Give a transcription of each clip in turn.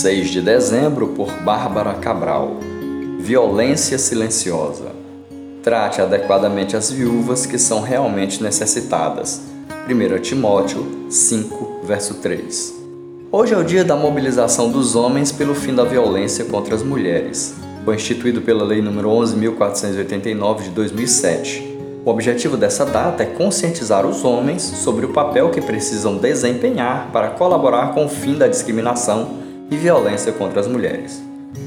6 de dezembro, por Bárbara Cabral. Violência silenciosa. Trate adequadamente as viúvas que são realmente necessitadas. 1 Timóteo 5, verso 3. Hoje é o dia da mobilização dos homens pelo fim da violência contra as mulheres. Foi instituído pela Lei nº 11.489 de 2007. O objetivo dessa data é conscientizar os homens sobre o papel que precisam desempenhar para colaborar com o fim da discriminação e violência contra as mulheres.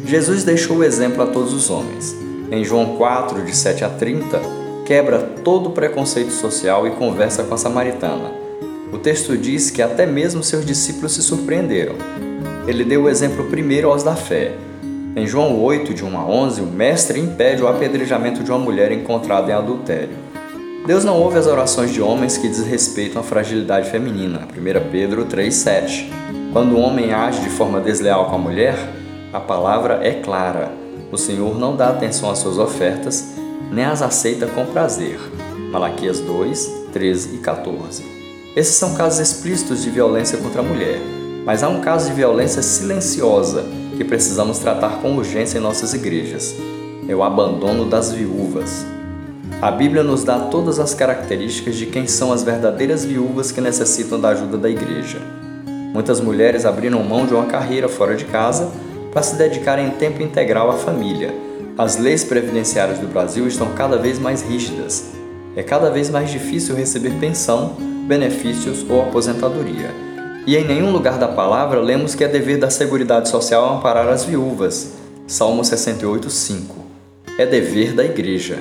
Jesus deixou o exemplo a todos os homens. Em João 4, de 7 a 30, quebra todo preconceito social e conversa com a samaritana. O texto diz que até mesmo seus discípulos se surpreenderam. Ele deu o exemplo primeiro aos da fé. Em João 8, de 1 a 11, o mestre impede o apedrejamento de uma mulher encontrada em adultério. Deus não ouve as orações de homens que desrespeitam a fragilidade feminina. 1 Pedro 3,7. Quando o homem age de forma desleal com a mulher, a palavra é clara. O Senhor não dá atenção às suas ofertas, nem as aceita com prazer. Malaquias 2, 13 e 14. Esses são casos explícitos de violência contra a mulher, mas há um caso de violência silenciosa que precisamos tratar com urgência em nossas igrejas. É o abandono das viúvas. A Bíblia nos dá todas as características de quem são as verdadeiras viúvas que necessitam da ajuda da igreja. Muitas mulheres abriram mão de uma carreira fora de casa para se dedicarem em tempo integral à família. As leis previdenciárias do Brasil estão cada vez mais rígidas. É cada vez mais difícil receber pensão, benefícios ou aposentadoria. E em nenhum lugar da palavra lemos que é dever da Seguridade Social amparar as viúvas. Salmo 68, 5. É dever da Igreja.